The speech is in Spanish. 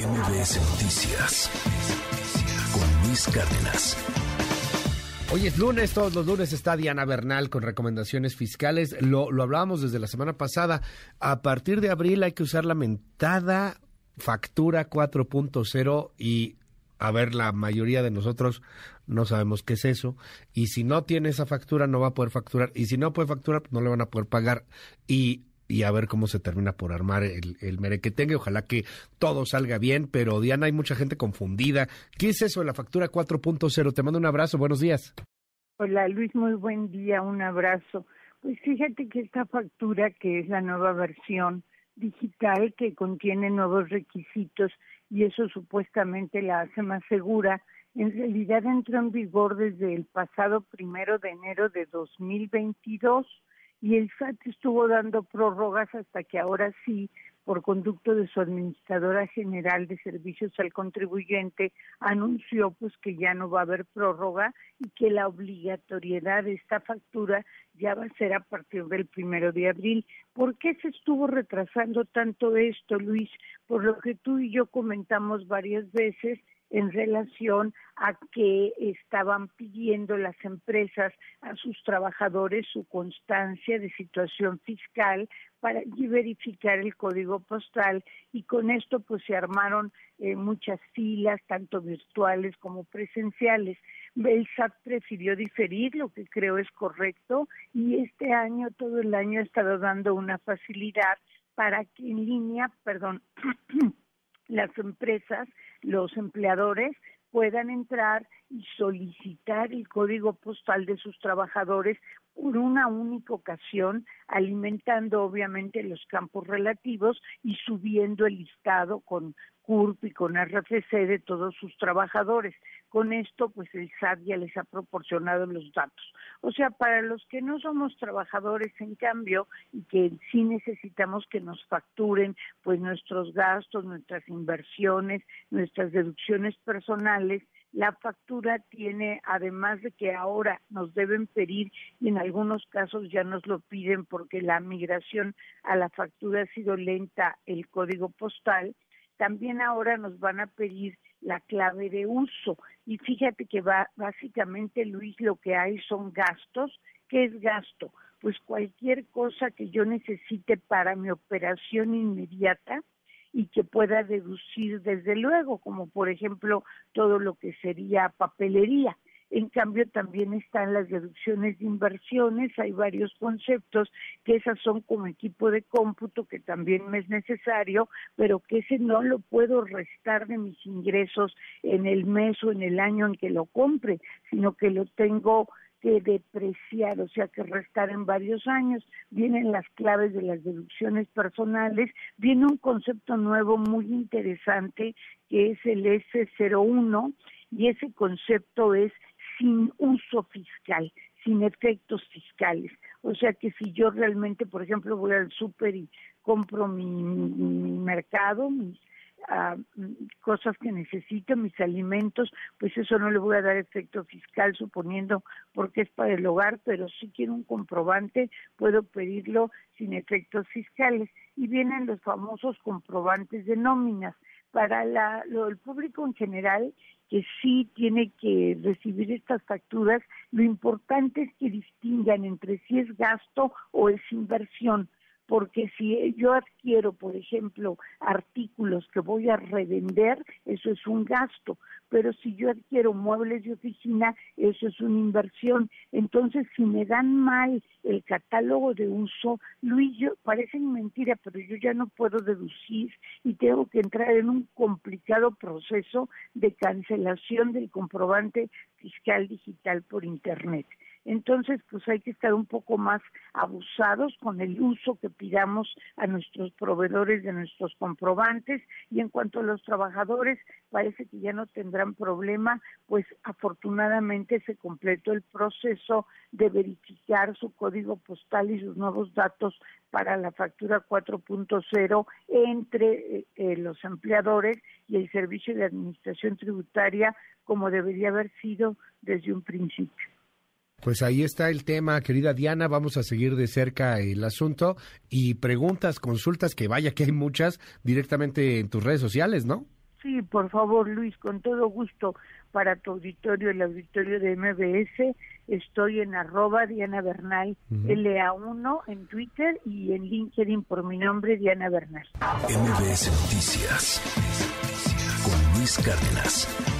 MBS Noticias con Luis Cárdenas. Hoy es lunes, todos los lunes está Diana Bernal con recomendaciones fiscales. Lo, lo hablábamos desde la semana pasada. A partir de abril hay que usar la mentada factura 4.0 y a ver, la mayoría de nosotros no sabemos qué es eso. Y si no tiene esa factura, no va a poder facturar. Y si no puede facturar, no le van a poder pagar. Y y a ver cómo se termina por armar el, el tenga. Ojalá que todo salga bien, pero Diana, hay mucha gente confundida. ¿Qué es eso de la factura 4.0? Te mando un abrazo, buenos días. Hola Luis, muy buen día, un abrazo. Pues fíjate que esta factura, que es la nueva versión digital que contiene nuevos requisitos y eso supuestamente la hace más segura, en realidad entró en vigor desde el pasado primero de enero de 2022 y el SAT estuvo dando prórrogas hasta que ahora sí, por conducto de su administradora general de servicios al contribuyente, anunció pues que ya no va a haber prórroga y que la obligatoriedad de esta factura ya va a ser a partir del primero de abril. ¿Por qué se estuvo retrasando tanto esto, Luis? Por lo que tú y yo comentamos varias veces, en relación a que estaban pidiendo las empresas a sus trabajadores su constancia de situación fiscal para verificar el código postal y con esto pues se armaron eh, muchas filas, tanto virtuales como presenciales. El SAT prefirió diferir, lo que creo es correcto, y este año, todo el año ha estado dando una facilidad para que en línea, perdón, las empresas, los empleadores puedan entrar y solicitar el código postal de sus trabajadores por una única ocasión, alimentando obviamente los campos relativos y subiendo el listado con CURP y con RFC de todos sus trabajadores. Con esto, pues el SAT ya les ha proporcionado los datos. O sea, para los que no somos trabajadores, en cambio, y que sí necesitamos que nos facturen, pues nuestros gastos, nuestras inversiones, nuestras deducciones personales, la factura tiene, además de que ahora nos deben pedir, y en algunos casos ya nos lo piden porque la migración a la factura ha sido lenta, el código postal, también ahora nos van a pedir la clave de uso. Y fíjate que va, básicamente, Luis, lo que hay son gastos. ¿Qué es gasto? Pues cualquier cosa que yo necesite para mi operación inmediata, y que pueda deducir desde luego, como por ejemplo todo lo que sería papelería. En cambio, también están las deducciones de inversiones, hay varios conceptos que esas son como equipo de cómputo que también me es necesario, pero que ese no lo puedo restar de mis ingresos en el mes o en el año en que lo compre, sino que lo tengo que depreciar, o sea que restar en varios años. Vienen las claves de las deducciones personales, viene un concepto nuevo muy interesante que es el S01 y ese concepto es sin uso fiscal, sin efectos fiscales. O sea que si yo realmente, por ejemplo, voy al súper y compro mi, mi mercado, mis cosas que necesito, mis alimentos, pues eso no le voy a dar efecto fiscal suponiendo porque es para el hogar, pero si quiero un comprobante, puedo pedirlo sin efectos fiscales. Y vienen los famosos comprobantes de nóminas. Para la, lo, el público en general, que sí tiene que recibir estas facturas, lo importante es que distingan entre si es gasto o es inversión porque si yo adquiero, por ejemplo, artículos que voy a revender, eso es un gasto, pero si yo adquiero muebles de oficina, eso es una inversión. Entonces, si me dan mal el catálogo de uso, Luis, yo, parece mentira, pero yo ya no puedo deducir y tengo que entrar en un complicado proceso de cancelación del comprobante fiscal digital por Internet. Entonces, pues hay que estar un poco más abusados con el uso que pidamos a nuestros proveedores de nuestros comprobantes y en cuanto a los trabajadores, parece que ya no tendrán problema, pues afortunadamente se completó el proceso de verificar su código postal y sus nuevos datos para la factura 4.0 entre eh, eh, los empleadores y el Servicio de Administración Tributaria como debería haber sido desde un principio. Pues ahí está el tema, querida Diana. Vamos a seguir de cerca el asunto y preguntas, consultas, que vaya que hay muchas directamente en tus redes sociales, ¿no? Sí, por favor, Luis, con todo gusto para tu auditorio, el auditorio de MBS. Estoy en arroba Diana Bernal, LA1 en Twitter y en LinkedIn por mi nombre, Diana Bernal. MBS Noticias con Luis Cárdenas.